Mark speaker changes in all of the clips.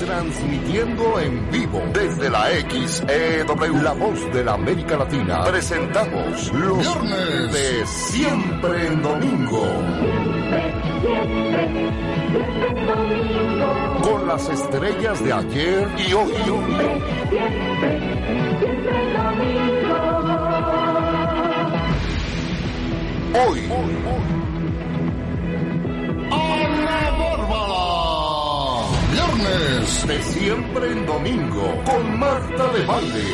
Speaker 1: Transmitiendo en vivo desde la XEW, la voz de la América Latina. Presentamos los viernes de Siempre en Domingo. Con las estrellas de ayer y hoy. Hoy. Ana De siempre en domingo con Marta de Baile.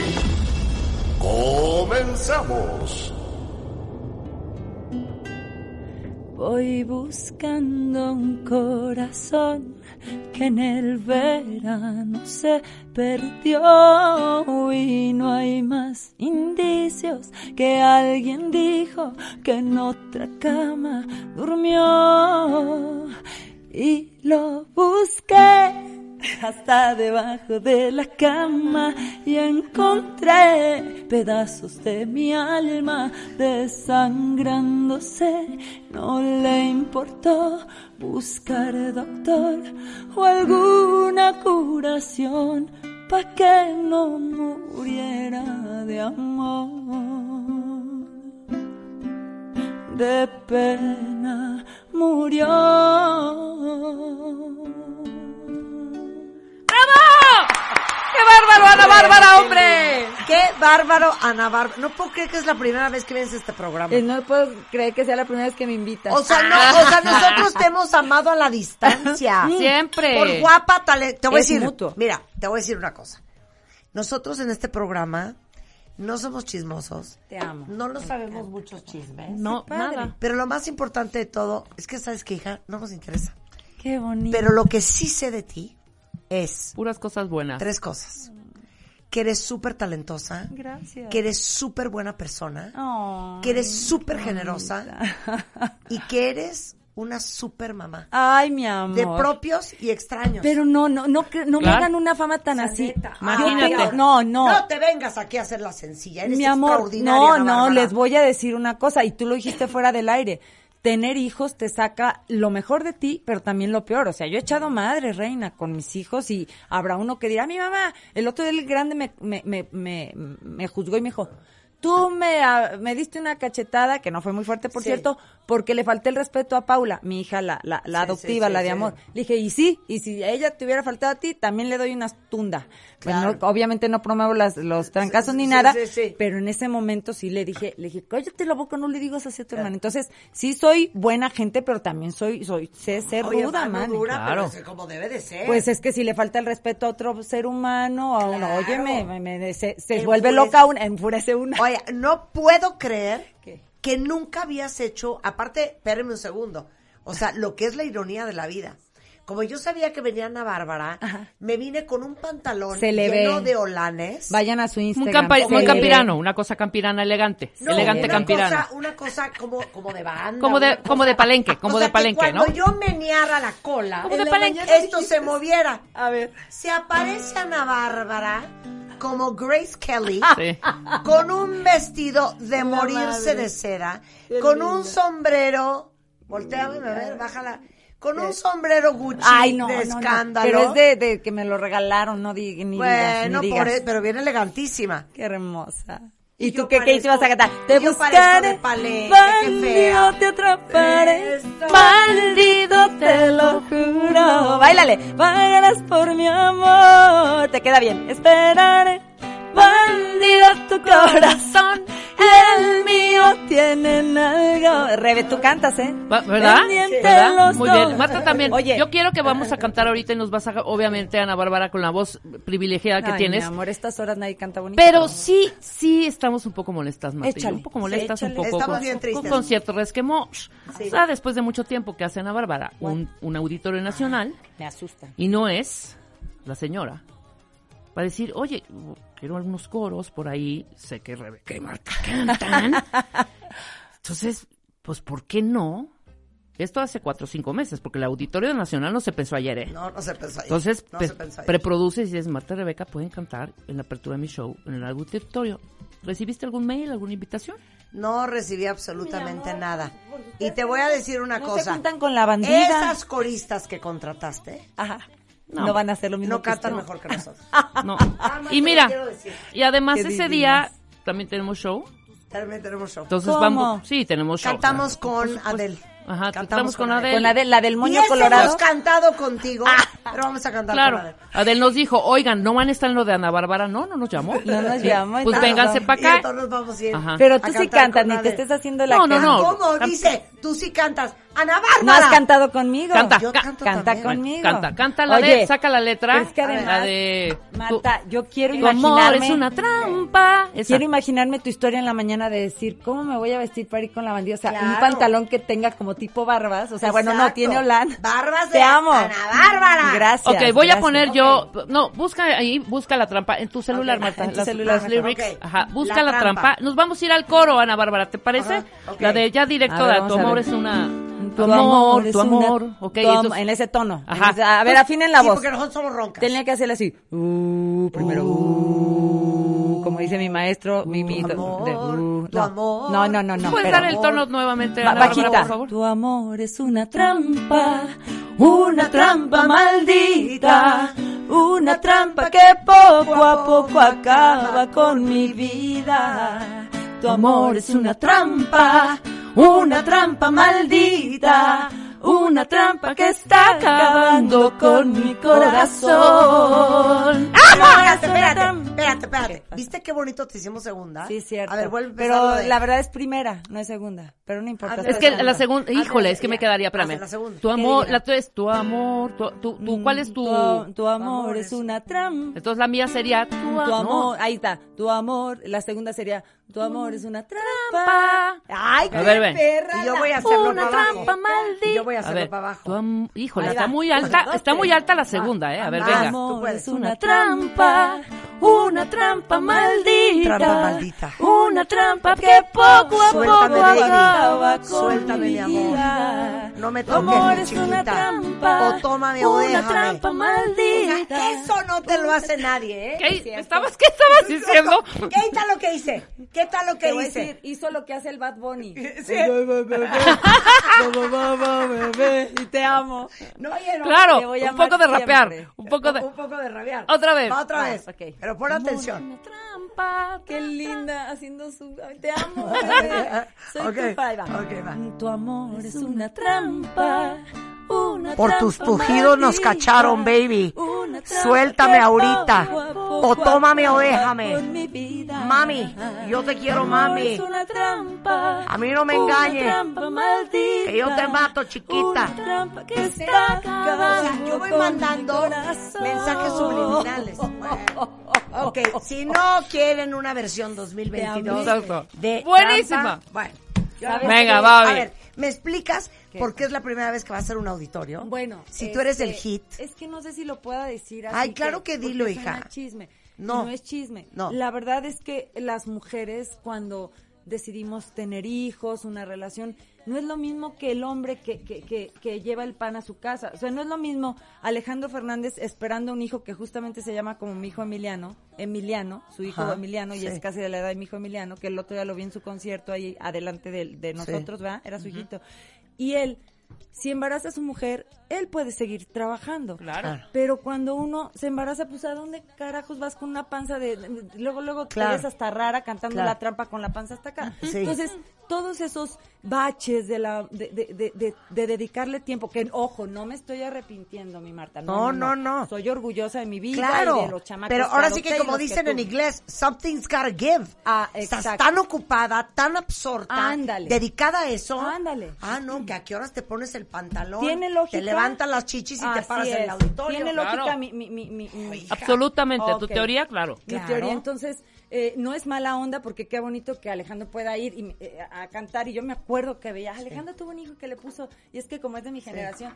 Speaker 1: Comenzamos.
Speaker 2: Voy buscando un corazón que en el verano se perdió y no hay más indicios que alguien dijo que en otra cama durmió y lo busqué hasta debajo de la cama y encontré pedazos de mi alma desangrándose. No le importó buscar doctor o alguna curación pa' que no muriera de amor. De pena murió.
Speaker 3: ¡Qué bárbaro, Ana Bárbara, hombre!
Speaker 4: ¡Qué bárbaro, Ana Bárbara! No puedo creer que es la primera vez que ves este programa.
Speaker 2: Eh, no puedo creer que sea la primera vez que me invitas.
Speaker 4: O sea, no, o sea, nosotros te hemos amado a la distancia.
Speaker 3: Siempre.
Speaker 4: Por guapa, talento. Te voy
Speaker 2: Es
Speaker 4: a decir,
Speaker 2: mutuo.
Speaker 4: mira, te voy a decir una cosa. Nosotros en este programa no somos chismosos.
Speaker 2: Te amo.
Speaker 4: No lo sabemos muchos chismes.
Speaker 3: No, nada.
Speaker 4: Pero lo más importante de todo es que, ¿sabes qué, hija? No nos interesa.
Speaker 2: Qué bonito.
Speaker 4: Pero lo que sí sé de ti es
Speaker 3: Puras cosas buenas.
Speaker 4: tres cosas. Que eres súper talentosa.
Speaker 2: Gracias.
Speaker 4: Que eres súper buena persona.
Speaker 2: Ay,
Speaker 4: que eres súper generosa. Y que eres una súper mamá.
Speaker 2: Ay, mi amor.
Speaker 4: De propios y extraños.
Speaker 2: Pero no, no, no, no me hagan una fama tan así. Yo tengo- no, no.
Speaker 4: No te vengas aquí a hacer la sencilla. Eres
Speaker 2: mi amor,
Speaker 4: extraordinaria.
Speaker 2: no, no, les voy a decir una cosa, y tú lo dijiste fuera del aire. Tener hijos te saca lo mejor de ti, pero también lo peor. O sea, yo he echado madre, reina, con mis hijos y habrá uno que dirá, mi mamá, el otro día el grande me, me, me, me, me juzgó y me dijo, tú me, ah, me diste una cachetada, que no fue muy fuerte, por
Speaker 4: Sí.
Speaker 2: cierto, porque le falté el respeto a Paula, mi hija, la, la, la
Speaker 4: Sí,
Speaker 2: adoptiva,
Speaker 4: sí, sí,
Speaker 2: la de
Speaker 4: sí.
Speaker 2: amor. Le dije, y sí, y si a ella te hubiera faltado a ti, también le doy una tunda.
Speaker 4: Claro.
Speaker 2: Bueno, obviamente no promuevo las, los trancazos
Speaker 4: Sí,
Speaker 2: ni
Speaker 4: sí,
Speaker 2: nada,
Speaker 4: sí, sí.
Speaker 2: pero en ese momento sí le dije, le dije, cállate la boca, no le digas así a tu hermana. Entonces, sí soy buena gente, pero también soy, soy, sé ser
Speaker 4: Oye,
Speaker 2: ruda, man.
Speaker 4: dura,
Speaker 3: Claro.
Speaker 4: pero como debe de ser.
Speaker 2: Pues es que si le falta el respeto a otro ser humano, a uno,
Speaker 4: Claro.
Speaker 2: oye, me, me- me- se, se vuelve loca una, enfurece una.
Speaker 4: Oye, no puedo creer
Speaker 2: ¿Qué?
Speaker 4: que nunca habías hecho, aparte, espérame un segundo, o sea, lo que es la ironía de la vida. Como yo sabía que venía Ana Bárbara,
Speaker 2: Ajá.
Speaker 4: me vine con un pantalón
Speaker 2: Se le
Speaker 4: lleno
Speaker 2: ve.
Speaker 4: de olanes.
Speaker 2: Vayan a su Instagram.
Speaker 3: campa-
Speaker 2: se
Speaker 3: muy campirano, una cosa campirana elegante.
Speaker 4: No,
Speaker 3: elegante
Speaker 4: una
Speaker 3: campirana.
Speaker 4: Cosa, una cosa como, como de banda.
Speaker 3: Como de- como de palenque, como
Speaker 4: O
Speaker 3: de
Speaker 4: que
Speaker 3: palenque,
Speaker 4: cuando
Speaker 3: ¿no?
Speaker 4: yo meneara la cola,
Speaker 3: Como de palenque.
Speaker 4: esto se moviera.
Speaker 2: A ver.
Speaker 4: Se aparece Ana Bárbara como Grace Kelly
Speaker 3: Sí.
Speaker 4: con un vestido de
Speaker 2: La
Speaker 4: morirse
Speaker 2: madre.
Speaker 4: de cera,
Speaker 2: Qué
Speaker 4: con
Speaker 2: linda.
Speaker 4: un sombrero, volteame a ver, bájala, con un sombrero Gucci
Speaker 2: Ay, no,
Speaker 4: de
Speaker 2: no, no.
Speaker 4: escándalo.
Speaker 2: Pero es de, de que me lo regalaron, no di, ni digas,
Speaker 4: bueno,
Speaker 2: ni
Speaker 4: por
Speaker 2: digas.
Speaker 4: e- pero bien elegantísima.
Speaker 2: Qué hermosa.
Speaker 4: Y
Speaker 2: ¿Y
Speaker 4: yo
Speaker 2: tú qué, qué ibas a cantar? Te buscaré, bandido, te atraparé, bandido, te lo juro. Báilale, pagarás por mi amor. Te queda bien. Esperaré, bandido, tu corazón el mío tienen algo. Rebe, tú cantas, ¿eh?
Speaker 3: ¿Verdad? Muy bien. Marta también.
Speaker 2: Oye.
Speaker 3: Yo quiero que vamos a cantar ahorita y nos vas a, obviamente, Ana Bárbara, con la voz privilegiada que
Speaker 2: Ay,
Speaker 3: tienes.
Speaker 2: mi amor, estas horas nadie canta bonito.
Speaker 3: Pero sí, sí estamos un poco molestas, Marta.
Speaker 2: Échale.
Speaker 3: Un poco molestas,
Speaker 2: Sí,
Speaker 3: un poco
Speaker 4: Estamos
Speaker 3: con,
Speaker 4: bien tristes.
Speaker 3: con concierto resquemó.
Speaker 4: Sí.
Speaker 3: O sea, después de mucho tiempo que hace Ana Bárbara un, un auditorio nacional
Speaker 2: Me asusta.
Speaker 3: y no es la señora. Va a decir, oye, quiero algunos coros por ahí, sé que Rebeca y Marta cantan. Entonces, pues, ¿por qué no? Esto hace cuatro o cinco meses, porque el Auditorio Nacional no se pensó ayer, ¿eh?
Speaker 4: No, no se pensó ahí.
Speaker 3: Entonces,
Speaker 4: no
Speaker 3: pe-
Speaker 4: se pensó ahí.
Speaker 3: preproduce y dices, Marta y Rebeca pueden cantar en la apertura de mi show en el auditorio. ¿Recibiste algún mail, alguna invitación?
Speaker 4: No recibí absolutamente nada. Y te voy a decir una
Speaker 2: No se
Speaker 4: cosa.
Speaker 2: juntan con la bandida.
Speaker 4: Esas coristas que contrataste
Speaker 2: Ajá. No, van a hacer lo mismo
Speaker 4: No
Speaker 2: que
Speaker 4: cantan
Speaker 2: usted.
Speaker 4: mejor que nosotros.
Speaker 3: No.
Speaker 4: Nada más
Speaker 3: Y mira, y además ese
Speaker 2: divinas.
Speaker 3: día también tenemos show.
Speaker 4: También tenemos show.
Speaker 3: Entonces
Speaker 2: ¿Cómo?
Speaker 3: vamos. Sí, tenemos show.
Speaker 4: Cantamos con Adele.
Speaker 3: Ajá,
Speaker 4: Cantamos
Speaker 3: cantamos con
Speaker 4: con
Speaker 3: Adele.
Speaker 2: Con Adele, la del
Speaker 4: Y
Speaker 2: moño
Speaker 4: ese
Speaker 2: colorado.
Speaker 4: hemos cantado contigo, pero vamos a cantar
Speaker 3: Claro.
Speaker 4: con Adele.
Speaker 3: Adel nos dijo, oigan, ¿no van a estar en lo de Ana Bárbara? No, no nos llamó.
Speaker 2: No nos llamó,
Speaker 3: Pues
Speaker 2: entonces
Speaker 3: vénganse para
Speaker 4: Y
Speaker 3: acá.
Speaker 4: entonces nos vamos a ir
Speaker 3: Ajá.
Speaker 2: Pero
Speaker 4: a
Speaker 2: tú sí cantas, ni te estés haciendo la
Speaker 3: No, no,
Speaker 2: cara.
Speaker 3: no.
Speaker 4: ¿Cómo? Dice, tú sí cantas. ¡Ana Bárbara!
Speaker 2: No has cantado conmigo.
Speaker 3: Canta,
Speaker 4: Yo
Speaker 3: ca-
Speaker 4: canto
Speaker 2: Canta
Speaker 4: también.
Speaker 2: conmigo.
Speaker 3: Canta, canta la
Speaker 2: Oye,
Speaker 3: de, saca la letra.
Speaker 2: es que además,
Speaker 3: la de
Speaker 2: Marta, yo quiero
Speaker 3: tu, tu amor
Speaker 2: imaginarme.
Speaker 3: es una trampa. Esa.
Speaker 2: Quiero imaginarme tu historia en la mañana de decir, ¿cómo me voy a vestir para ir con la bandida? O sea, un pantalón que tenga como tipo barbas. O sea, bueno, no, tiene Holanda.
Speaker 4: Barbas
Speaker 2: Te
Speaker 4: de
Speaker 2: amo.
Speaker 4: Ana Bárbara.
Speaker 2: Gracias.
Speaker 3: Ok, voy a poner yo, no, busca ahí, busca la trampa en tu celular,
Speaker 4: Ok,
Speaker 3: Marta,
Speaker 2: en tu
Speaker 3: las,
Speaker 2: celular,
Speaker 3: las lyrics, ajá, busca
Speaker 4: la
Speaker 3: la,
Speaker 4: trampa.
Speaker 3: trampa. Nos vamos a ir al coro, Ana Bárbara, ¿te parece? La de ya directo, de tu amor
Speaker 2: ver.
Speaker 3: es una,
Speaker 2: Tu amor, es
Speaker 3: tu
Speaker 2: una-
Speaker 3: amor, ok,
Speaker 2: tu am-
Speaker 3: entonces-
Speaker 2: en ese tono. en
Speaker 3: Ajá.
Speaker 2: ese- a ver, afinen la
Speaker 4: Sí,
Speaker 2: voz.
Speaker 4: porque nosotros somos roncas.
Speaker 2: Tenía que hacerle así. Uh, primero, uh, como dice mi maestro, mi, mi
Speaker 4: Tu amor,
Speaker 2: de, uh,
Speaker 4: tu
Speaker 2: no.
Speaker 4: amor.
Speaker 2: No, no, no, no.
Speaker 3: ¿Puedes dar el tono nuevamente,
Speaker 2: Ba-
Speaker 3: Bárbara,
Speaker 2: bajita.
Speaker 3: por favor?
Speaker 2: Tu amor es una trampa, una trampa maldita, una trampa que poco a poco acaba con mi vida. Tu amor es una trampa, una trampa maldita, una trampa que está acabando con mi corazón.
Speaker 4: Ah, espérate, espérate, espérate, espérate. ¿Viste qué bonito te hicimos segunda?
Speaker 2: Sí, cierto.
Speaker 4: A ver, vuelve
Speaker 2: Pero
Speaker 4: de-
Speaker 2: la verdad es primera, no es segunda. Pero no importa.
Speaker 4: Hazle
Speaker 3: Es que la segunda, híjole, es que me quedaría,
Speaker 4: Hazle
Speaker 3: espérame.
Speaker 4: la segunda.
Speaker 3: Tu amor,
Speaker 2: ¿Qué
Speaker 3: la tuya es tu amor, tu, tu, tu- ¿cuál es tu?
Speaker 2: Tu, tu amor es una trampa.
Speaker 3: Entonces la mía sería tu,
Speaker 2: Tu amor,
Speaker 3: no.
Speaker 2: ahí está. Tu amor, la segunda sería tu amor es una trampa.
Speaker 3: Trampa.
Speaker 2: Ay,
Speaker 3: A
Speaker 2: qué
Speaker 3: ver, ven.
Speaker 2: perra.
Speaker 4: Y yo voy a hacerlo
Speaker 3: Una
Speaker 4: para abajo.
Speaker 3: trampa maldita.
Speaker 4: Y yo voy a
Speaker 3: A
Speaker 4: hacerlo
Speaker 3: ver,
Speaker 4: para abajo.
Speaker 3: tu am- híjole, está muy alta, está muy alta la segunda, eh. A ver,
Speaker 2: Tu
Speaker 3: venga.
Speaker 2: amor es una trampa, una trampa maldita.
Speaker 4: Trampa maldita.
Speaker 2: Una trampa que poco a
Speaker 4: Suéltame,
Speaker 2: poco acaba con
Speaker 4: Suéltame, mi amor.
Speaker 2: vida.
Speaker 4: No me
Speaker 2: Tu
Speaker 4: toques,
Speaker 2: amor
Speaker 4: mi
Speaker 2: es una trampa.
Speaker 4: O tómame o
Speaker 2: Una
Speaker 4: déjame.
Speaker 2: trampa
Speaker 4: O
Speaker 2: maldita.
Speaker 4: eso no te lo hace nadie, ¿eh?
Speaker 3: ¿Qué, estabas, ¿Qué estabas diciendo?
Speaker 4: ¿Qué tal lo que hice? ¿Qué tal lo que
Speaker 2: Te
Speaker 4: hice?
Speaker 2: decir, hizo lo que hace el Bad Bunny.
Speaker 4: Sí.
Speaker 2: y te amo.
Speaker 4: No, oye, no.
Speaker 3: Claro,
Speaker 2: Te voy a
Speaker 3: un poco de rapear,
Speaker 2: siempre.
Speaker 3: un poco de...
Speaker 4: Un poco de rabiar.
Speaker 3: Otra vez.
Speaker 4: Va otra
Speaker 2: Ah,
Speaker 4: vez.
Speaker 2: ok.
Speaker 4: Pero pon atención.
Speaker 3: Una trampa.
Speaker 2: Qué linda, haciendo su... Te amo. Soy
Speaker 4: Ok,
Speaker 2: tu padre.
Speaker 4: ok, va.
Speaker 2: Tu amor es una trampa. Una
Speaker 4: Por tus
Speaker 2: trampa
Speaker 4: pujidos nos cacharon, baby.
Speaker 2: Una trampa
Speaker 4: Suéltame ahorita. O tómame o déjame. Mami, yo te quiero, mami.
Speaker 2: Es una trampa.
Speaker 4: A mí no me
Speaker 2: Una
Speaker 4: engañes. Que yo te mato, chiquita. Yo voy mandando mensajes subliminales. Ok, si no quieren una versión 2022
Speaker 3: Exacto.
Speaker 4: de
Speaker 3: Buenísima.
Speaker 4: Trampa, bueno, yo
Speaker 2: ¿Sabes
Speaker 4: no-
Speaker 3: Venga, va
Speaker 4: a ver, ¿me explicas por qué es la primera vez que va a ser un auditorio?
Speaker 2: Bueno,
Speaker 4: si tú eres el
Speaker 2: este,
Speaker 4: hit.
Speaker 2: Es que no sé si lo pueda decir así.
Speaker 4: Ay, claro que
Speaker 2: porque
Speaker 4: dilo, hija.
Speaker 2: chisme.
Speaker 4: No.
Speaker 2: No es chisme.
Speaker 4: No.
Speaker 2: La verdad es que las mujeres cuando decidimos tener hijos, una relación, no es lo mismo que el hombre que, que, que, que lleva el pan a su casa. O sea, no es lo mismo Alejandro Fernández esperando un hijo que justamente se llama como mi hijo Emiliano, Emiliano, su hijo
Speaker 4: Ajá,
Speaker 2: Emiliano, y
Speaker 4: sí.
Speaker 2: es casi de la edad de mi hijo Emiliano, que el otro día lo vi en su concierto ahí adelante de, de nosotros, ¿verdad? Era su hijito. Y él, si embaraza a su mujer, él puede seguir trabajando.
Speaker 3: Claro.
Speaker 2: Pero cuando uno se embaraza, pues ¿a dónde carajos vas con una panza de... de- luego, luego
Speaker 4: Claro.
Speaker 2: te ves hasta rara cantando
Speaker 4: Claro.
Speaker 2: la trampa con la panza hasta acá.
Speaker 4: Sí.
Speaker 2: Entonces, todos esos baches de la de, de, de, de- de dedicarle tiempo, que ojo, no me estoy arrepintiendo, mi Marta.
Speaker 4: No, no, no.
Speaker 2: Soy orgullosa de mi vida y
Speaker 4: Claro,
Speaker 2: de los chamacos.
Speaker 4: pero ahora sí que como dicen en
Speaker 2: tuve.
Speaker 4: inglés, something's gotta give.
Speaker 2: Ah,
Speaker 4: Estás tan ocupada, tan absorta,
Speaker 2: Ándale.
Speaker 4: dedicada a eso.
Speaker 2: Ándale.
Speaker 4: Ah, no, que a qué horas te pones el pantalón,
Speaker 2: Tiene lógica.
Speaker 4: te levantan las chichis y te
Speaker 2: Así
Speaker 4: paras en el auditorio.
Speaker 2: Tiene
Speaker 3: Claro.
Speaker 2: lógica mi, mi, mi, mi- mi-
Speaker 4: Hija.
Speaker 3: Absolutamente, tu
Speaker 2: Ok.
Speaker 3: teoría, claro.
Speaker 2: Mi
Speaker 4: Claro.
Speaker 2: teoría, entonces, eh, no es mala onda porque qué bonito que Alejandro pueda ir y, eh, a cantar. Y yo me acuerdo que veía, Alejandro tuvo un hijo que le puso, y es que como es de mi generación,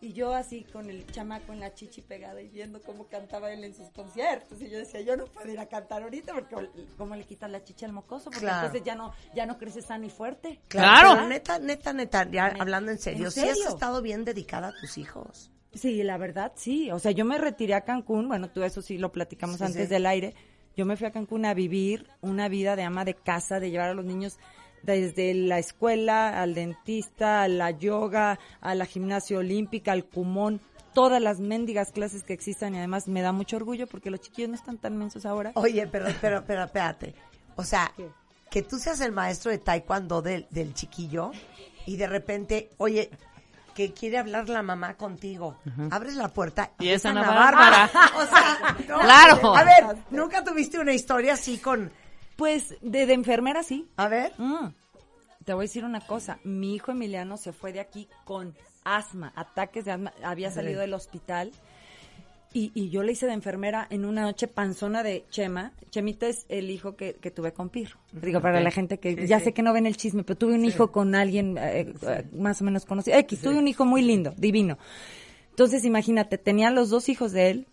Speaker 2: y yo así con el chamaco en la chichi pegada y viendo cómo cantaba él en sus conciertos. Y yo decía, yo no puedo ir a cantar ahorita porque cómo le quitas la chicha al mocoso, porque
Speaker 4: Claro.
Speaker 2: entonces ya no, ya no crece sano y fuerte.
Speaker 3: Claro.
Speaker 4: pero neta, neta, neta, ya hablando en serio,
Speaker 2: ¿En
Speaker 4: ¿sí has
Speaker 2: serio?
Speaker 4: estado bien dedicada a tus hijos?
Speaker 2: Sí, la verdad, sí. O sea, yo me retiré a Cancún, bueno, tú eso sí lo platicamos
Speaker 4: Sí,
Speaker 2: antes
Speaker 4: sí.
Speaker 2: del aire. Yo me fui a Cancún a vivir una vida de ama de casa, de llevar a los niños desde la escuela, al dentista, a la yoga, a la gimnasia olímpica, al cumón, todas las mendigas clases que existan y además me da mucho orgullo porque los chiquillos no están tan mensos ahora.
Speaker 4: Oye, pero, pero, pero, espérate. O sea, que tú seas el maestro de taekwondo del, del chiquillo y de repente, oye, que quiere hablar la mamá contigo. Abres la puerta
Speaker 3: Y es Ana
Speaker 4: Ana
Speaker 3: Bárbara.
Speaker 4: o sea, no,
Speaker 3: Claro.
Speaker 4: A ver, ¿nunca tuviste una historia así con...
Speaker 2: Pues de, de enfermera sí.
Speaker 4: A ver.
Speaker 2: Mm. Te voy a decir una cosa, mi hijo Emiliano se fue de aquí con asma, ataques de asma, había salido del hospital y, y yo le hice de enfermera en una noche panzona de Chema. Chemita es el hijo que, que tuve con Pirro. Digo, para la gente que ya sé que no ven el chisme, pero tuve un hijo con alguien eh, eh, más o menos conocido. X, tuve un hijo muy lindo, divino. Entonces, imagínate, tenía los dos hijos de él,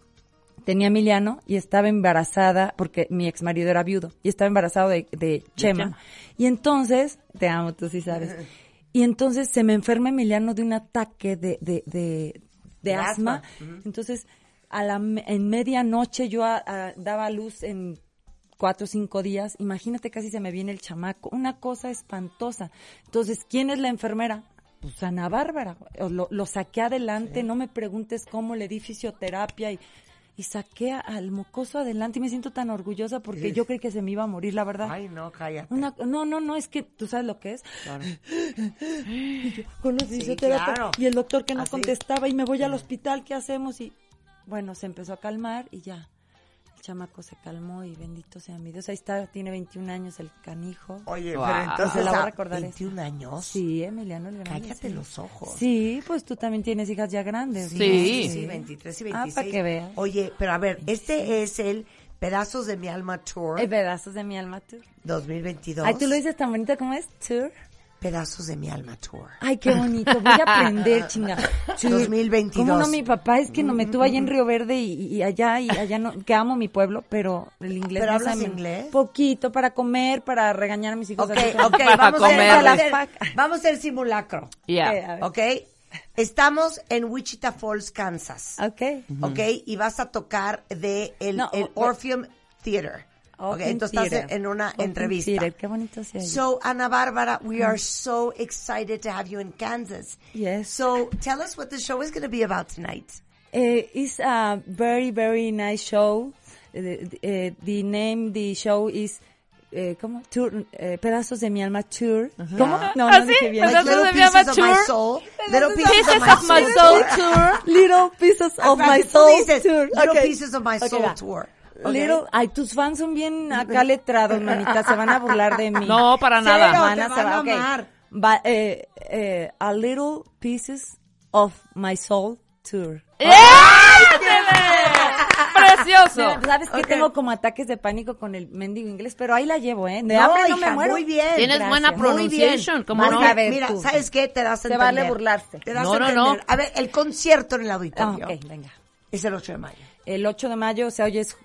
Speaker 2: tenía Emiliano y estaba embarazada, porque mi ex marido era viudo, y estaba embarazado de, de Chema.
Speaker 3: Chema.
Speaker 2: Y entonces, te amo, tú sí sabes. Y entonces se me enferma Emiliano de un ataque de, de, de, de asma. Entonces, a la, en medianoche yo a- a- daba luz en cuatro o cinco días. Imagínate, casi se me viene el chamaco. Una cosa espantosa. Entonces, ¿quién es la enfermera? Pues Ana Bárbara. Lo, lo saqué adelante, no me preguntes cómo, le di fisioterapia y, y saqué al mocoso adelante y me siento tan orgullosa porque yo creí que se me iba a morir, la verdad.
Speaker 4: Ay, no, cállate.
Speaker 2: Una, no, no, no, es que tú sabes lo que es. Y yo, con los
Speaker 4: claro.
Speaker 2: y el doctor que no
Speaker 4: Así.
Speaker 2: contestaba y me voy al hospital, ¿qué hacemos? Y bueno, se empezó a calmar y ya. El chamaco se calmó y bendito sea mi Dios. Ahí está, tiene 21 años el canijo.
Speaker 4: Oye,
Speaker 3: Wow.
Speaker 4: pero entonces
Speaker 2: la voy a recordar
Speaker 4: 21 años.
Speaker 2: Sí, Emiliano el grande.
Speaker 4: Cállate
Speaker 2: sí.
Speaker 4: los ojos.
Speaker 2: Sí, pues tú también tienes hijas ya grandes. ¿no?
Speaker 3: Sí.
Speaker 4: Sí, 23 y
Speaker 2: Ah,
Speaker 4: 26.
Speaker 2: para que veas.
Speaker 4: Oye, pero a ver, este es el Pedazos de mi alma tour
Speaker 2: Hay pedazos de mi alma, tú.
Speaker 4: 2022.
Speaker 2: Ay, tú lo dices tan bonito como es, tour.
Speaker 4: Pedazos de mi alma tour.
Speaker 2: Ay, qué bonito. Voy a aprender, chinga. Sí.
Speaker 4: 2022.
Speaker 2: ¿Cómo no? Mi papá es que no me tuvo allá en Río Verde y, y allá, y allá no, que amo mi pueblo, pero el inglés
Speaker 4: ¿Pero
Speaker 2: no
Speaker 4: hablas inglés?
Speaker 2: Poquito, para comer, para regañar a mis hijos.
Speaker 4: Ok,
Speaker 2: como-
Speaker 4: ok,
Speaker 3: Para
Speaker 4: vamos a, hacer,
Speaker 3: comer.
Speaker 4: vamos, a hacer, vamos a hacer simulacro.
Speaker 2: Ver.
Speaker 4: ¿Ok? Estamos en Wichita Falls, Kansas.
Speaker 2: Ok.
Speaker 4: ¿Ok? Y vas a tocar de el,
Speaker 2: No,
Speaker 4: el Orpheum Theater. ¿Ok?
Speaker 2: Orpheum
Speaker 4: Entonces estás en una
Speaker 2: Orpheum
Speaker 4: entrevista.
Speaker 2: Theater, Qué bonito se oye.
Speaker 4: So, Ana Bárbara, we are so excited to have you in Kansas.
Speaker 2: Yes.
Speaker 4: So, tell us what the show is going to be about tonight.
Speaker 2: Eh, it's a very, very nice show. Eh, eh, the name the show is, eh, ¿cómo? Tour, eh, Pedazos de mi alma Tour. ¿Cómo? No,
Speaker 3: ¿Ah,
Speaker 2: no
Speaker 3: sí?
Speaker 2: dije bien.
Speaker 3: Pedazos
Speaker 4: Little
Speaker 3: de mi alma
Speaker 4: pieces of my
Speaker 3: tour.
Speaker 4: soul. Little pieces,
Speaker 3: Pieces
Speaker 4: of
Speaker 3: of my
Speaker 4: my
Speaker 3: soul
Speaker 4: soul.
Speaker 3: tour.
Speaker 2: Little pieces of my soul tour.
Speaker 4: Little pieces of my soul tour. Ok.
Speaker 2: Little, ay, tus fans son bien acá letrados, manita, se van a burlar de mí.
Speaker 3: No, para
Speaker 4: Cero,
Speaker 3: nada.
Speaker 4: te
Speaker 2: Van a
Speaker 4: van
Speaker 2: se va-
Speaker 4: a
Speaker 2: ok.
Speaker 4: amar.
Speaker 2: Va- eh, eh, a little pieces of my soul tour.
Speaker 3: ¡Precioso!
Speaker 2: Mira, Sabes que
Speaker 4: Ok.
Speaker 2: tengo como ataques de pánico con el mendigo inglés, pero ahí la llevo, ¿eh? De
Speaker 4: No,
Speaker 2: hambre no
Speaker 4: hija,
Speaker 2: me muero.
Speaker 4: muy bien.
Speaker 3: Tienes
Speaker 2: Gracias.
Speaker 3: buena
Speaker 2: Muy
Speaker 3: pronunciation,
Speaker 2: bien.
Speaker 3: ¿cómo
Speaker 2: Vas
Speaker 3: no?
Speaker 2: a ver
Speaker 4: Mira,
Speaker 2: tú.
Speaker 4: ¿sabes qué? Te das a
Speaker 2: Te vale
Speaker 4: entender.
Speaker 2: burlarse.
Speaker 4: Te das
Speaker 3: No,
Speaker 4: a
Speaker 3: no,
Speaker 4: entender.
Speaker 3: no.
Speaker 4: A ver, el concierto en el
Speaker 2: Ah,
Speaker 4: auditorio
Speaker 2: ok, venga.
Speaker 4: es el 8 de mayo.
Speaker 2: El 8 de mayo, o sea, hoy es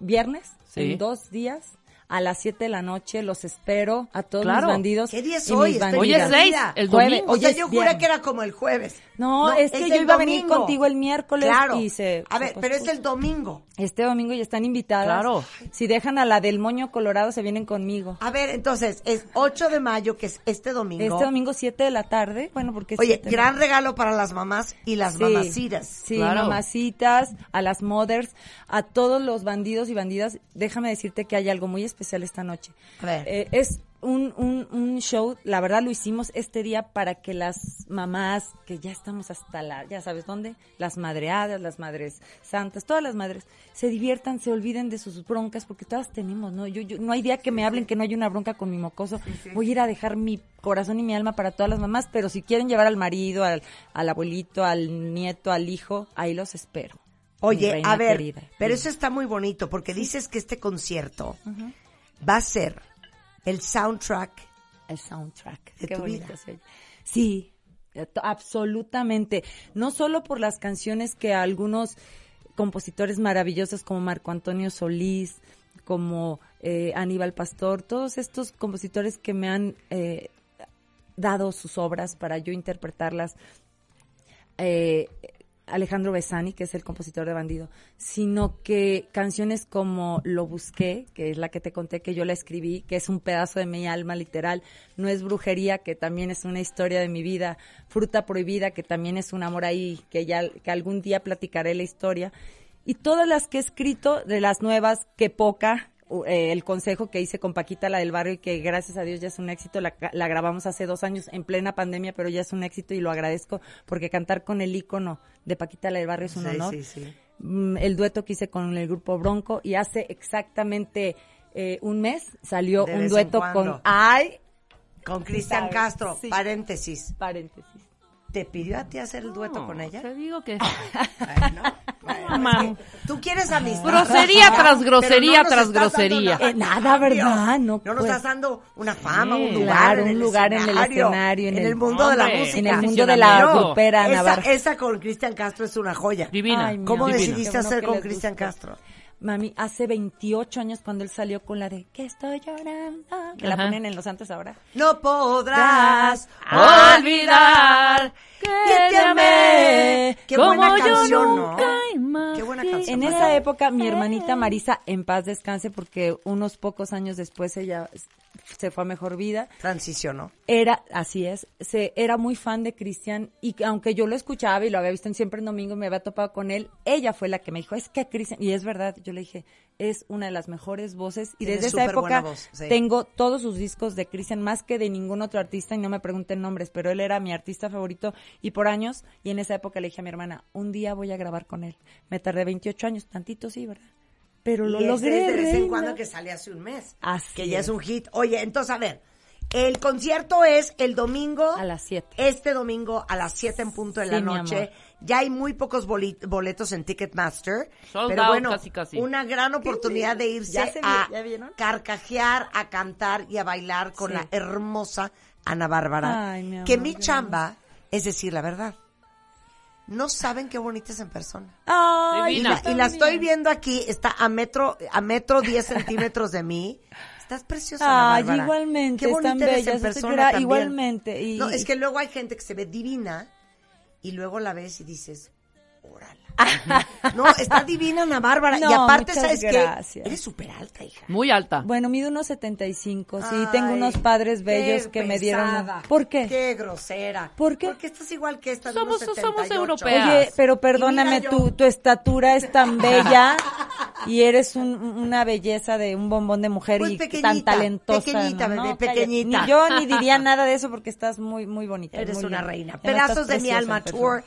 Speaker 2: viernes,
Speaker 3: Sí.
Speaker 2: en dos días, a las 7 de la noche, los espero a todos
Speaker 3: Claro.
Speaker 2: mis bandidos.
Speaker 4: ¿Qué día es
Speaker 2: y
Speaker 4: hoy?
Speaker 3: Hoy es seis,
Speaker 4: perdida.
Speaker 3: el
Speaker 2: Jueves.
Speaker 3: domingo.
Speaker 4: O sea, yo juré
Speaker 2: viernes.
Speaker 4: que era como el jueves.
Speaker 2: No, es que yo iba a venir contigo el miércoles
Speaker 4: Claro.
Speaker 2: y se...
Speaker 4: A
Speaker 2: se
Speaker 4: ver, pero es el domingo.
Speaker 2: Este domingo ya están invitadas.
Speaker 3: Claro.
Speaker 2: Si dejan a la del moño colorado, se vienen conmigo.
Speaker 4: A ver, entonces, es 8 de mayo, que es este domingo.
Speaker 2: Este domingo 7 de la tarde, bueno, porque es
Speaker 4: Oye,
Speaker 2: 7 de la-
Speaker 4: gran regalo para las mamás y las
Speaker 2: Sí,
Speaker 4: mamacitas.
Speaker 2: Sí,
Speaker 3: Claro.
Speaker 2: mamacitas, a las mothers, a todos los bandidos y bandidas. Déjame decirte que hay algo muy especial esta noche.
Speaker 4: A ver.
Speaker 2: Eh, es un, un, un show, la verdad lo hicimos este día para que las mamás, que ya estamos hasta la, ya sabes dónde, las madreadas, las madres santas, todas las madres, se diviertan, se olviden de sus broncas, porque todas tenemos, ¿no? Yo, yo, no hay día que me hablen que no haya una bronca con mi mocoso. Voy a ir a dejar mi corazón y mi alma para todas las mamás, pero si quieren llevar al marido, al, al abuelito, al nieto, al hijo, ahí los espero.
Speaker 4: Oye, a ver,
Speaker 2: querida.
Speaker 4: pero
Speaker 2: Sí.
Speaker 4: eso está muy bonito porque dices que este concierto va a ser el soundtrack.
Speaker 2: el soundtrack.
Speaker 4: de
Speaker 2: Qué
Speaker 4: tu
Speaker 2: bonito
Speaker 4: vida.
Speaker 2: Sí, absolutamente. No solo por las canciones que algunos compositores maravillosos como Marco Antonio Solís, como eh, Aníbal Pastor, todos estos compositores que me han eh, dado sus obras para yo interpretarlas. eh, Alejandro Besani, que es el compositor de Bandido, sino que canciones como Lo Busqué, que es la que te conté que yo la escribí, que es un pedazo de mi alma literal, No es brujería, que también es una historia de mi vida, Fruta Prohibida, que también es un amor ahí, que ya que algún día platicaré la historia, y todas las que he escrito de las nuevas, que poca, eh, el consejo que hice con Paquita, la del barrio, y que gracias a Dios ya es un éxito. La, la, grabamos hace dos años en plena pandemia, pero ya es un éxito y lo agradezco porque cantar con el ícono de Paquita, la del barrio es un honor.
Speaker 4: Sí, sí.
Speaker 2: Mm, el dueto que hice con el grupo Bronco y hace exactamente eh, un mes salió
Speaker 4: De
Speaker 2: un dueto con Ay,
Speaker 4: Con Cristian Castro,
Speaker 2: sí.
Speaker 4: paréntesis.
Speaker 2: paréntesis.
Speaker 4: ¿Te pidió a ti hacer el dueto
Speaker 3: No,
Speaker 4: con ella?
Speaker 3: Te digo que
Speaker 4: bueno,
Speaker 3: Mam.
Speaker 4: Tú quieres amistad.
Speaker 3: Grosería tras grosería
Speaker 4: no
Speaker 3: tras grosería.
Speaker 4: nada
Speaker 2: Eh, nada. ¿verdad? No,
Speaker 4: No nos
Speaker 2: pues.
Speaker 4: estás dando una fama,
Speaker 3: Sí.
Speaker 4: un lugar.
Speaker 2: Claro, un lugar en el escenario, en
Speaker 4: en
Speaker 2: el-
Speaker 4: el mundo de la música.
Speaker 2: en el mundo de la grupera
Speaker 4: esa,
Speaker 2: Navarra.
Speaker 4: esa con Cristian Castro es una joya.
Speaker 3: divina.
Speaker 2: Ay,
Speaker 4: ¿Cómo
Speaker 3: divina.
Speaker 4: decidiste
Speaker 2: bueno
Speaker 4: hacer con Cristian. Castro?
Speaker 2: Mami, hace 28 años cuando él salió con la de que estoy llorando, que la ponen en los santos ahora.
Speaker 4: No podrás
Speaker 3: Olvidar que te amé
Speaker 4: Qué
Speaker 3: como
Speaker 4: buena
Speaker 3: yo
Speaker 4: canción, Qué buena canción.
Speaker 2: En esa época, mi hermanita Marisa, en paz descanse, porque unos pocos años después ella se fue a mejor vida.
Speaker 4: Transicionó.
Speaker 2: Era, así es, se, era muy fan de Cristian y que aunque yo lo escuchaba y lo había visto en siempre en domingo y me había topado con él, ella fue la que me dijo, es que Cristian, y es verdad, yo le dije, es una de las mejores voces y desde esa época
Speaker 4: voz, sí.
Speaker 2: tengo todos sus discos de Cristian más que de ningún otro artista y no me pregunten nombres, pero él era mi artista favorito y por años y en esa época le dije a mi hermana, un día voy a grabar con él. Me tardé 28 años, tantito sí, ¿verdad? Pero lo
Speaker 4: y este
Speaker 2: logré.
Speaker 4: es de vez en cuando que sale hace un mes.
Speaker 2: Así
Speaker 4: que ya es
Speaker 2: es.
Speaker 4: un hit. Oye, entonces, a ver, el concierto es el domingo.
Speaker 2: A las 7.
Speaker 4: Este domingo a las 7 en punto de la
Speaker 2: mi
Speaker 4: noche.
Speaker 2: amor.
Speaker 4: Ya hay muy pocos boletos en Ticketmaster.
Speaker 3: Sold
Speaker 4: pero
Speaker 3: out,
Speaker 4: bueno,
Speaker 3: casi, casi.
Speaker 4: una gran oportunidad de irse
Speaker 2: ¿Ya se vi-
Speaker 4: a
Speaker 2: ya vieron?
Speaker 4: carcajear, a cantar y a bailar con
Speaker 2: Sí.
Speaker 4: la hermosa Ana Bárbara.
Speaker 2: Ay, mi amor,
Speaker 4: que mi chamba es decir la verdad. No saben qué bonita es en persona.
Speaker 2: Ay,
Speaker 4: Y la, y la estoy viendo aquí, está a metro, a metro 10 centímetros de mí. Estás preciosa,
Speaker 2: Ay,
Speaker 4: Bárbara.
Speaker 2: igualmente,
Speaker 4: Qué bonita eres en persona también.
Speaker 2: igualmente, y-
Speaker 4: no, es que luego hay gente que se ve divina y luego la ves y dices, órala. no, está divina Ana Bárbara. y
Speaker 2: No,
Speaker 4: aparte,
Speaker 2: muchas
Speaker 4: ¿sabes
Speaker 2: gracias.
Speaker 4: qué? Eres súper alta, hija.
Speaker 3: Muy alta.
Speaker 2: Bueno, mido unos 75, sí,
Speaker 4: Ay,
Speaker 2: tengo unos padres bellos que me dieron... ¿Por qué?
Speaker 4: Qué grosera.
Speaker 2: ¿Por qué?
Speaker 4: Porque estás igual que esta de
Speaker 3: Somos-
Speaker 4: unos
Speaker 3: somos
Speaker 4: 78.
Speaker 3: europeas.
Speaker 2: Oye, pero perdóname, tu, tu estatura es tan bella y eres un- una belleza de un bombón de mujer
Speaker 4: Pues
Speaker 2: y tan talentosa.
Speaker 4: pequeñita,
Speaker 2: ¿no?
Speaker 4: bebé, pequeñita.
Speaker 2: Ni yo ni diría nada de eso porque estás muy, muy bonita.
Speaker 4: Eres
Speaker 2: muy
Speaker 4: una
Speaker 2: bien.
Speaker 4: reina. Pedazos de mi alma. Tour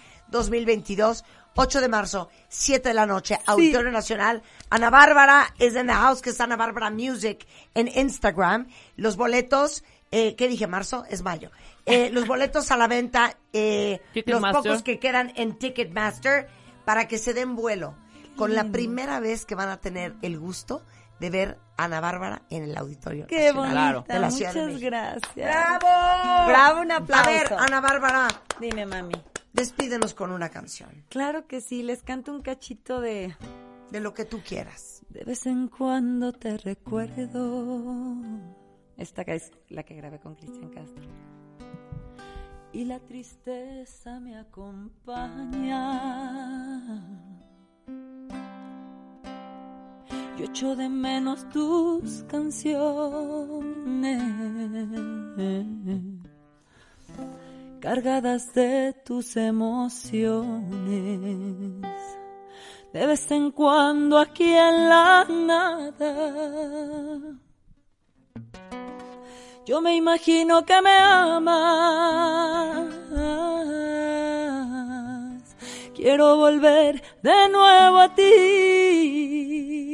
Speaker 4: 2022, 8 de marzo, 7 de la noche, Auditorio Nacional. Ana Bárbara es en the house, que es Ana Bárbara Music en Instagram. Los boletos, eh, ¿qué dije? ¿Marzo? Es mayo. Eh, los boletos a la venta, eh, los pocos que quedan en Ticketmaster, para que se den vuelo. Con la primera vez que van a tener el gusto de ver a Ana Bárbara en el Auditorio
Speaker 2: Qué bonita,
Speaker 4: de la Ciudad de
Speaker 2: muchas
Speaker 4: México.
Speaker 2: gracias.
Speaker 4: ¡Bravo!
Speaker 2: Bravo, un aplauso.
Speaker 4: A ver, Ana Bárbara,
Speaker 2: Dime, mami.
Speaker 4: despídenos con una canción.
Speaker 2: Claro que sí, les canto un cachito de...
Speaker 4: De lo que tú quieras.
Speaker 2: De vez en cuando te recuerdo. Esta es la que grabé con Cristian Castro. Y la tristeza me acompaña. Yo echo de menos tus canciones, cargadas de tus emociones de vez en cuando aquí en la nada. Yo me imagino que me amas. Quiero volver de nuevo a ti.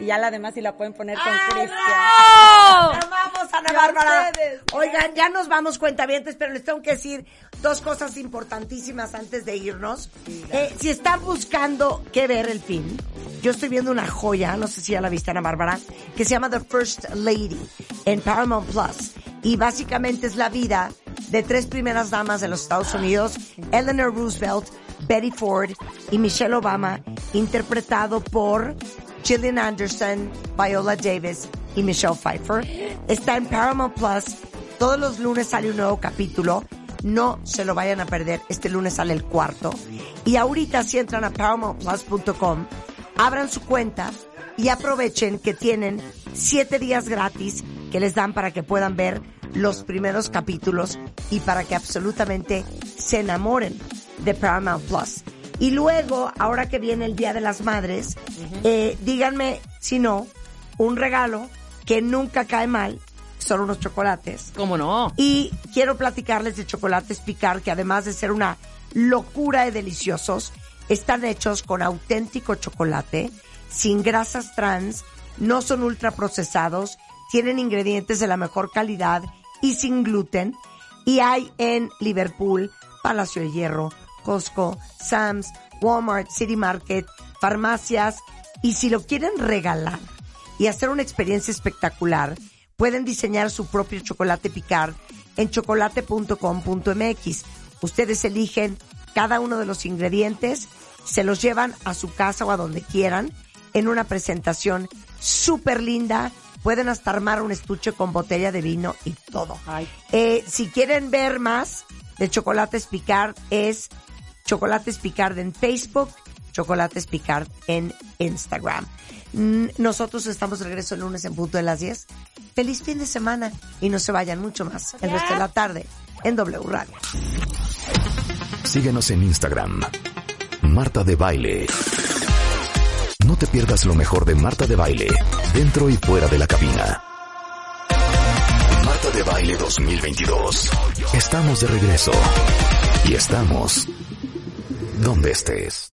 Speaker 2: Y ya la demás si la pueden poner con Cristian.
Speaker 4: Amamos, Ana Bárbara. Oigan, ya nos vamos cuentavientes, pero les tengo que decir dos cosas importantísimas antes de irnos. Eh, si están buscando qué ver el film, yo estoy viendo una joya, no sé si ya la viste, Ana Bárbara, que se llama The First Lady en Paramount Plus. Y básicamente es la vida de tres primeras damas de los Estados Unidos, Eleanor Roosevelt, Betty Ford y Michelle Obama, interpretado por Gillian Anderson, Viola Davis y Michelle Pfeiffer. Está en Paramount Plus. Todos los lunes sale un nuevo capítulo. No se lo vayan a perder. Este lunes sale el cuarto. Y ahorita si entran a paramountplus.com, abran su cuenta y aprovechen que tienen siete días gratis que les dan para que puedan ver los primeros capítulos y para que absolutamente se enamoren de Paramount Plus. Y luego, ahora que viene el Día de las Madres, eh, díganme si no, un regalo que nunca cae mal son unos chocolates.
Speaker 3: ¿Cómo no?
Speaker 4: Y quiero platicarles de chocolates picar que además de ser una locura de deliciosos, están hechos con auténtico chocolate, sin grasas trans, no son ultraprocesados, tienen ingredientes de la mejor calidad y sin gluten. Y hay en Liverpool, Palacio de Hierro, Costco, Sam's, Walmart, City Market, farmacias. Y si lo quieren regalar y hacer una experiencia espectacular, pueden diseñar su propio chocolate picar en chocolate.com.mx. Ustedes eligen cada uno de los ingredientes, se los llevan a su casa o a donde quieran en una presentación súper linda. Pueden hasta armar un estuche con botella de vino y todo. Eh, si quieren ver más de Chocolates Picard, es Chocolates Picard en Facebook, Chocolates Picard en Instagram. Mm, Nosotros estamos de regreso el lunes en punto de las 10. Feliz fin de semana y no se vayan mucho más el resto de la tarde en W Radio.
Speaker 1: Síguenos en Instagram. Marta de Baile. No te pierdas lo mejor de Marta de Baile, dentro y fuera de la cabina. Marta de Baile 2022. Estamos de regreso. Y estamos donde estés.